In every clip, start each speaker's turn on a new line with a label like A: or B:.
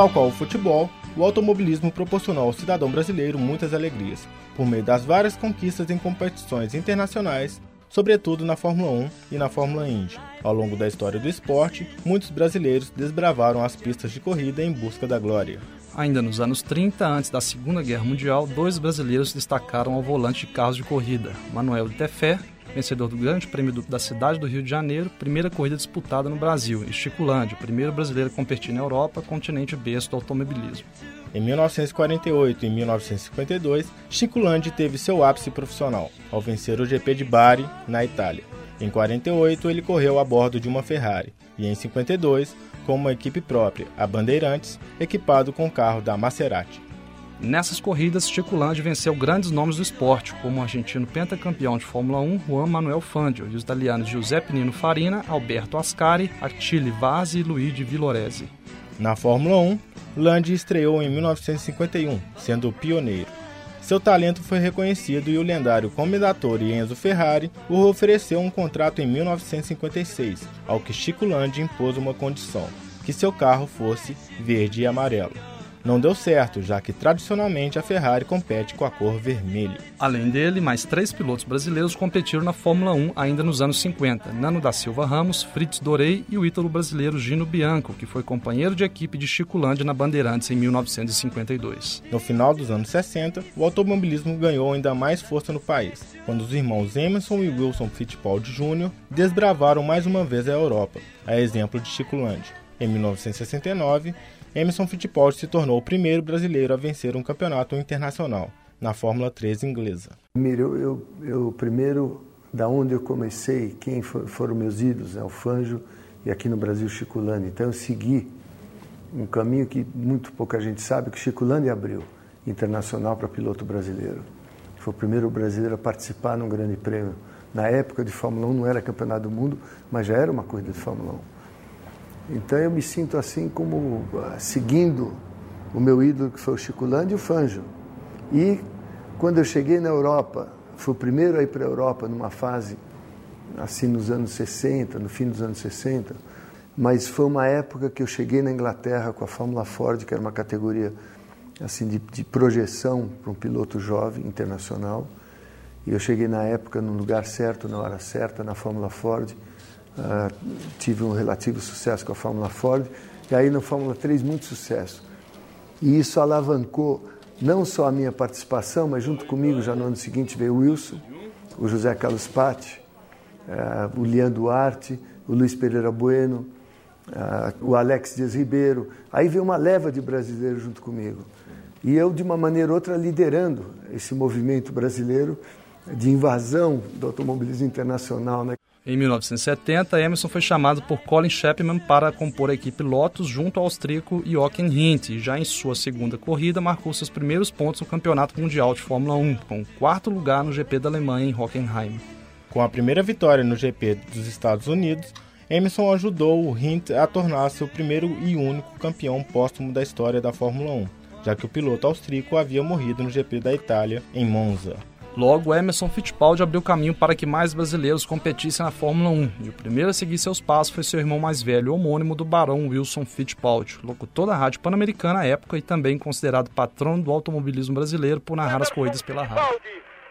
A: Tal qual o futebol, o automobilismo proporcionou ao cidadão brasileiro muitas alegrias, por meio das várias conquistas em competições internacionais, sobretudo na Fórmula 1 e na Fórmula Indy. Ao longo da história do esporte, muitos brasileiros desbravaram as pistas de corrida em busca da glória.
B: Ainda nos anos 30, antes da Segunda Guerra Mundial, dois brasileiros destacaram ao volante de carros de corrida: Manuel de Tefé vencedor do Grande Prêmio do, da cidade do Rio de Janeiro, primeira corrida disputada no Brasil, e o primeiro brasileiro a competir na Europa, continente berço do automobilismo.
A: Em 1948 e 1952, Chico Landi teve seu ápice profissional, ao vencer o GP de Bari, na Itália. Em 48, ele correu a bordo de uma Ferrari, e em 52, com uma equipe própria, a Bandeirantes, equipado com o carro da Maserati.
B: Nessas corridas, Chico Landi venceu grandes nomes do esporte, como o argentino pentacampeão de Fórmula 1 Juan Manuel Fangio e os italianos Giuseppe Nino Farina, Alberto Ascari, Achille Vasi e Luigi Villoresi.
A: Na Fórmula 1, Landi estreou em 1951, sendo o pioneiro. Seu talento foi reconhecido e o lendário comendator Enzo Ferrari o ofereceu um contrato em 1956, ao que Chico Landi impôs uma condição: que seu carro fosse verde e amarelo não deu certo, já que tradicionalmente a Ferrari compete com a cor vermelha.
B: Além dele, mais três pilotos brasileiros competiram na Fórmula 1 ainda nos anos 50: Nano da Silva Ramos, Fritz Dorei e o ítalo brasileiro Gino Bianco, que foi companheiro de equipe de Chico Landi na Bandeirantes em 1952.
A: No final dos anos 60, o automobilismo ganhou ainda mais força no país, quando os irmãos Emerson e Wilson Fittipaldi Jr. desbravaram mais uma vez a Europa, a exemplo de Chico Landi. Em 1969, Emerson Fittipaldi se tornou o primeiro brasileiro a vencer um campeonato internacional na Fórmula 3 inglesa.
C: Primeiro, eu, eu, primeiro, da onde eu comecei, quem for, foram meus ídolos, é o Fanjo e aqui no Brasil Chico Lani. Então eu segui um caminho que muito pouca gente sabe que Chico Lani abriu, internacional para piloto brasileiro. Foi o primeiro brasileiro a participar num grande prêmio. Na época de Fórmula 1 não era campeonato do mundo, mas já era uma corrida de Fórmula 1. Então eu me sinto assim como ah, seguindo o meu ídolo que foi o Chico Landi e o Fanjo. E quando eu cheguei na Europa, fui o primeiro a ir para a Europa numa fase assim nos anos 60, no fim dos anos 60, mas foi uma época que eu cheguei na Inglaterra com a Fórmula Ford, que era uma categoria assim de, de projeção para um piloto jovem internacional. E eu cheguei na época no lugar certo, na hora certa, na Fórmula Ford Uh, tive um relativo sucesso com a Fórmula Ford e aí na Fórmula 3 muito sucesso. E isso alavancou não só a minha participação, mas junto comigo já no ano seguinte veio o Wilson, o José Carlos Patti, uh, o Lian Duarte, o Luiz Pereira Bueno, uh, o Alex Dias Ribeiro. Aí veio uma leva de brasileiros junto comigo. E eu, de uma maneira ou outra, liderando esse movimento brasileiro de invasão do automobilismo internacional. Né?
B: Em 1970, Emerson foi chamado por Colin Chapman para compor a equipe Lotus junto ao austríaco Jochen Rindt já em sua segunda corrida marcou seus primeiros pontos no Campeonato Mundial de Fórmula 1, com quarto lugar no GP da Alemanha em Hockenheim.
A: Com a primeira vitória no GP dos Estados Unidos, Emerson ajudou o Rindt a tornar-se o primeiro e único campeão póstumo da história da Fórmula 1, já que o piloto austríaco havia morrido no GP da Itália, em Monza.
B: Logo, Emerson Fittipaldi abriu caminho para que mais brasileiros competissem na Fórmula 1, e o primeiro a seguir seus passos foi seu irmão mais velho, homônimo do barão Wilson Fittipaldi, locutor da rádio pan-americana à época e também considerado patrono do automobilismo brasileiro por narrar as corridas pela rádio.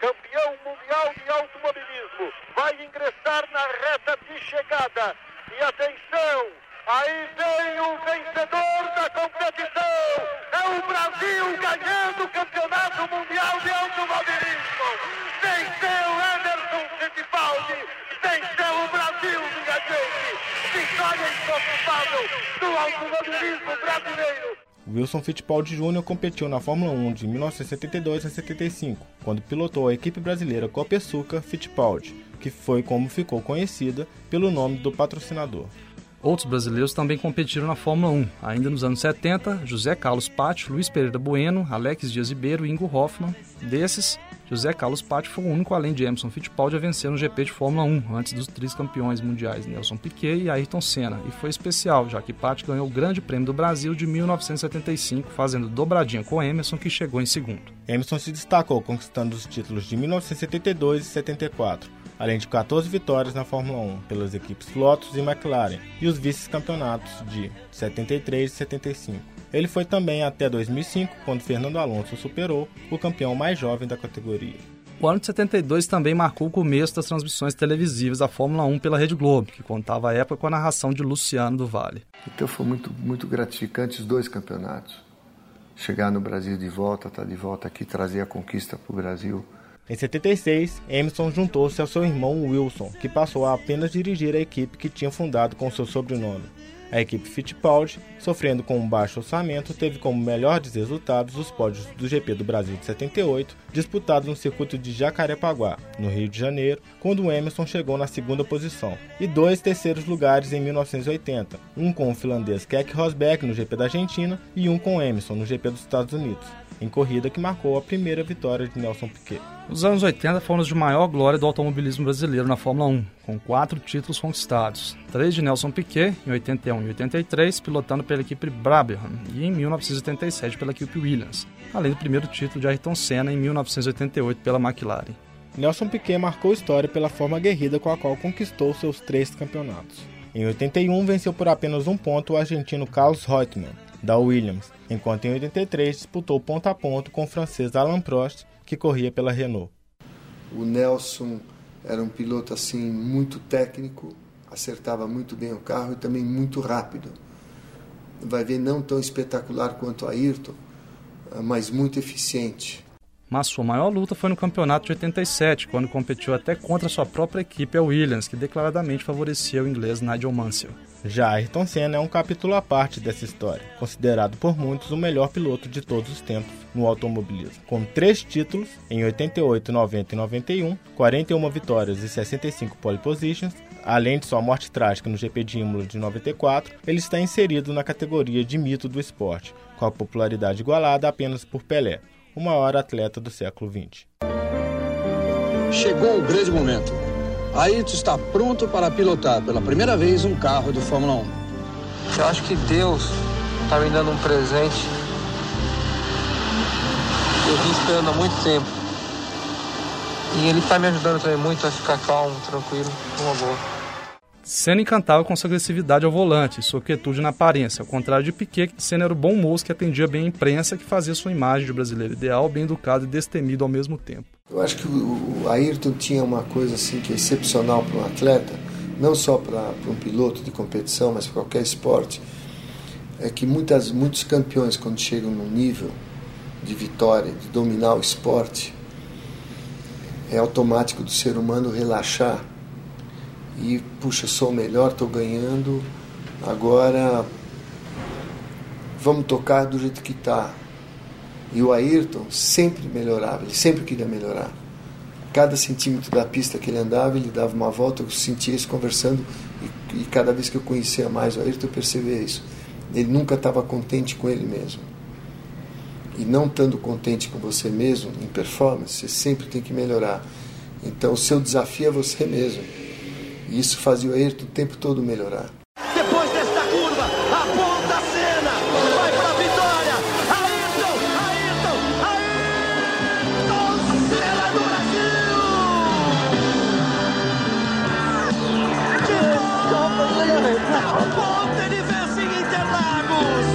D: Campeão mundial de automobilismo, vai ingressar na reta de chegada. E atenção, aí vem o vencedor da competição. É o Brasil ganhando o Campeonato Mundial de Automobilismo. Venceu Anderson Fittipaldi. Venceu o Brasil, minha gente. Brasileiro.
A: Wilson Fittipaldi Jr. competiu na Fórmula 1 de 1972 a 75, quando pilotou a equipe brasileira Copesuca Fittipaldi, que foi como ficou conhecida pelo nome do patrocinador.
B: Outros brasileiros também competiram na Fórmula 1. Ainda nos anos 70, José Carlos Patti, Luiz Pereira Bueno, Alex Dias Ribeiro e Ingo Hoffmann. Desses, José Carlos Patti foi o único, além de Emerson Fittipaldi, a vencer no GP de Fórmula 1, antes dos três campeões mundiais Nelson Piquet e Ayrton Senna. E foi especial, já que Patti ganhou o Grande Prêmio do Brasil de 1975, fazendo dobradinha com Emerson, que chegou em segundo.
A: Emerson se destacou conquistando os títulos de 1972 e 74 além de 14 vitórias na Fórmula 1 pelas equipes Lotus e McLaren, e os vice-campeonatos de 73 e 75. Ele foi também até 2005, quando Fernando Alonso superou o campeão mais jovem da categoria.
B: O ano de 72 também marcou o começo das transmissões televisivas da Fórmula 1 pela Rede Globo, que contava a época com a narração de Luciano do Vale.
C: Então foi muito, muito gratificante os dois campeonatos. Chegar no Brasil de volta, estar tá de volta aqui, trazer a conquista para o Brasil.
A: Em 76, Emerson juntou-se ao seu irmão Wilson, que passou a apenas dirigir a equipe que tinha fundado com seu sobrenome. A equipe Fittipaldi, sofrendo com um baixo orçamento, teve como melhores resultados os pódios do GP do Brasil de 78, disputados no circuito de Jacarepaguá, no Rio de Janeiro, quando Emerson chegou na segunda posição, e dois terceiros lugares em 1980, um com o finlandês Keck Rosberg no GP da Argentina e um com Emerson no GP dos Estados Unidos em corrida que marcou a primeira vitória de Nelson Piquet.
B: Os anos 80 foram os de maior glória do automobilismo brasileiro na Fórmula 1, com quatro títulos conquistados. Três de Nelson Piquet, em 81 e 83, pilotando pela equipe Brabham, e em 1987 pela equipe Williams, além do primeiro título de Ayrton Senna em 1988 pela McLaren.
A: Nelson Piquet marcou história pela forma aguerrida com a qual conquistou seus três campeonatos. Em 81, venceu por apenas um ponto o argentino Carlos Reutemann, da Williams, enquanto em 83 disputou ponto a ponto com o francês Alain Prost, que corria pela Renault.
C: O Nelson era um piloto assim muito técnico, acertava muito bem o carro e também muito rápido. Vai ver não tão espetacular quanto a Ayrton, mas muito eficiente.
B: Mas sua maior luta foi no campeonato de 87, quando competiu até contra sua própria equipe, a Williams, que declaradamente favorecia o inglês Nigel Mansell.
A: Já Ayrton Senna é um capítulo à parte dessa história, considerado por muitos o melhor piloto de todos os tempos no automobilismo. Com três títulos, em 88, 90 e 91, 41 vitórias e 65 pole positions, além de sua morte trágica no GP de Imola de 94, ele está inserido na categoria de mito do esporte, com a popularidade igualada apenas por Pelé, o maior atleta do século XX.
E: Chegou o grande momento Ayrton está pronto para pilotar pela primeira vez um carro de Fórmula 1.
F: Eu acho que Deus está me dando um presente. Eu vim esperando há muito tempo. E ele está me ajudando também muito a ficar calmo, tranquilo, uma boa.
B: Senna encantava com sua agressividade ao volante sua quietude na aparência, ao contrário de Piquet, Senna era o bom moço que atendia bem a imprensa que fazia sua imagem de brasileiro ideal, bem educado e destemido ao mesmo tempo.
C: Eu acho que o Ayrton tinha uma coisa assim que é excepcional para um atleta, não só para um piloto de competição, mas para qualquer esporte, é que muitas, muitos campeões, quando chegam num nível de vitória, de dominar o esporte, é automático do ser humano relaxar e, puxa, sou o melhor, estou ganhando, agora vamos tocar do jeito que está e o Ayrton sempre melhorava, ele sempre queria melhorar. Cada centímetro da pista que ele andava, ele dava uma volta, eu sentia isso conversando, e, e cada vez que eu conhecia mais o Ayrton, eu percebia isso. Ele nunca estava contente com ele mesmo. E não estando contente com você mesmo, em performance, você sempre tem que melhorar. Então, o seu desafio é você mesmo. E isso fazia o Ayrton o tempo todo melhorar.
A: ele vence em Interlagos!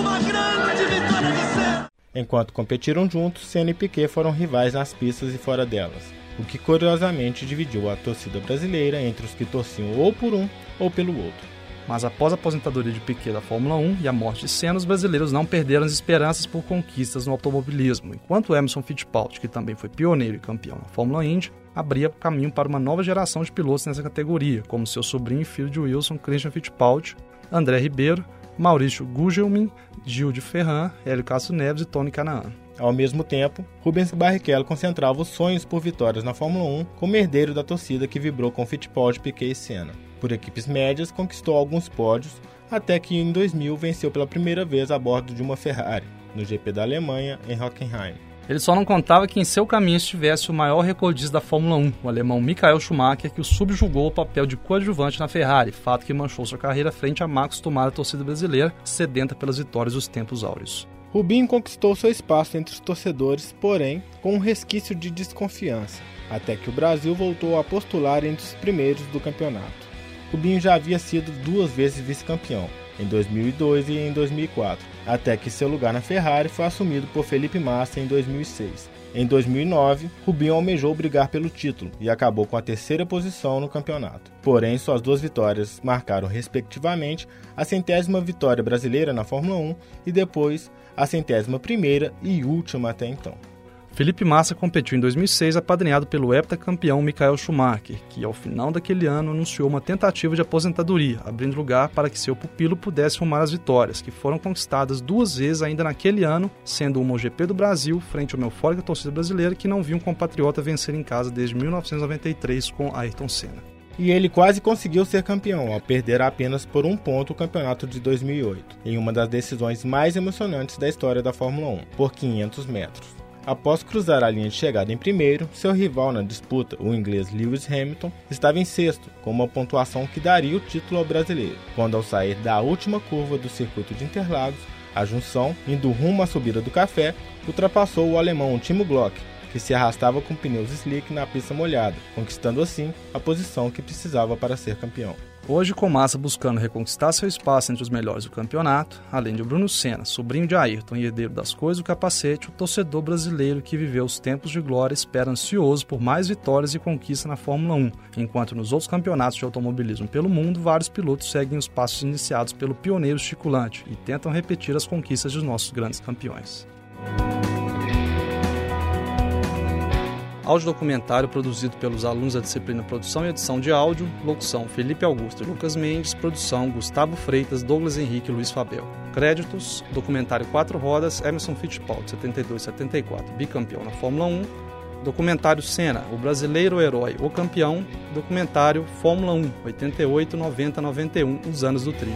A: Uma grande vitória de Senna! Enquanto competiram juntos, Senna e Piquet foram rivais nas pistas e fora delas, o que curiosamente dividiu a torcida brasileira entre os que torciam ou por um ou pelo outro.
B: Mas após a aposentadoria de Piquet da Fórmula 1 e a morte de Senna, os brasileiros não perderam as esperanças por conquistas no automobilismo, enquanto Emerson Fittipaldi, que também foi pioneiro e campeão na Fórmula Indy, abria caminho para uma nova geração de pilotos nessa categoria, como seu sobrinho e filho de Wilson, Christian Fittipaldi, André Ribeiro, Maurício Gugelmin, Gil de Ferran, Hélio Castro Neves e Tony Canaan.
A: Ao mesmo tempo, Rubens Barrichello concentrava os sonhos por vitórias na Fórmula 1 como herdeiro da torcida que vibrou com Fittipaldi, Piquet e Senna. Por equipes médias, conquistou alguns pódios, até que em 2000 venceu pela primeira vez a bordo de uma Ferrari, no GP da Alemanha, em Hockenheim.
B: Ele só não contava que em seu caminho estivesse o maior recordista da Fórmula 1, o alemão Michael Schumacher, que o subjugou o papel de coadjuvante na Ferrari, fato que manchou sua carreira frente a Max acostumada torcida brasileira, sedenta pelas vitórias dos tempos áureos.
A: Rubinho conquistou seu espaço entre os torcedores, porém, com um resquício de desconfiança, até que o Brasil voltou a postular entre os primeiros do campeonato. Rubinho já havia sido duas vezes vice-campeão, em 2002 e em 2004, até que seu lugar na Ferrari foi assumido por Felipe Massa em 2006. Em 2009, Rubinho almejou brigar pelo título e acabou com a terceira posição no campeonato. Porém, suas duas vitórias marcaram, respectivamente, a centésima vitória brasileira na Fórmula 1 e depois a centésima primeira e última até então.
B: Felipe Massa competiu em 2006 apadrinhado pelo heptacampeão Michael Schumacher, que ao final daquele ano anunciou uma tentativa de aposentadoria, abrindo lugar para que seu pupilo pudesse rumar as vitórias, que foram conquistadas duas vezes ainda naquele ano, sendo uma o GP do Brasil, frente a uma eufórica torcida brasileira que não viu um compatriota vencer em casa desde 1993 com Ayrton Senna.
A: E ele quase conseguiu ser campeão, ao perder apenas por um ponto o campeonato de 2008, em uma das decisões mais emocionantes da história da Fórmula 1, por 500 metros. Após cruzar a linha de chegada em primeiro, seu rival na disputa, o inglês Lewis Hamilton, estava em sexto, com uma pontuação que daria o título ao brasileiro, quando ao sair da última curva do circuito de Interlagos, a junção, indo rumo à subida do café, ultrapassou o alemão Timo Glock, que se arrastava com pneus slick na pista molhada, conquistando assim a posição que precisava para ser campeão.
B: Hoje, com Massa buscando reconquistar seu espaço entre os melhores do campeonato, além de Bruno Senna, sobrinho de Ayrton e herdeiro das coisas do capacete, o torcedor brasileiro que viveu os tempos de glória espera ansioso por mais vitórias e conquistas na Fórmula 1, enquanto nos outros campeonatos de automobilismo pelo mundo, vários pilotos seguem os passos iniciados pelo pioneiro Chiculante e tentam repetir as conquistas dos nossos grandes campeões. Áudio documentário produzido pelos alunos da disciplina Produção e Edição de Áudio, locução Felipe Augusto e Lucas Mendes, produção Gustavo Freitas, Douglas Henrique e Luiz Fabel. Créditos: documentário Quatro Rodas, Emerson Fittipaldi, 72-74, bicampeão na Fórmula 1. Documentário Senna, o brasileiro herói, o campeão. Documentário Fórmula 1, 88, 90, 91, os anos do tri.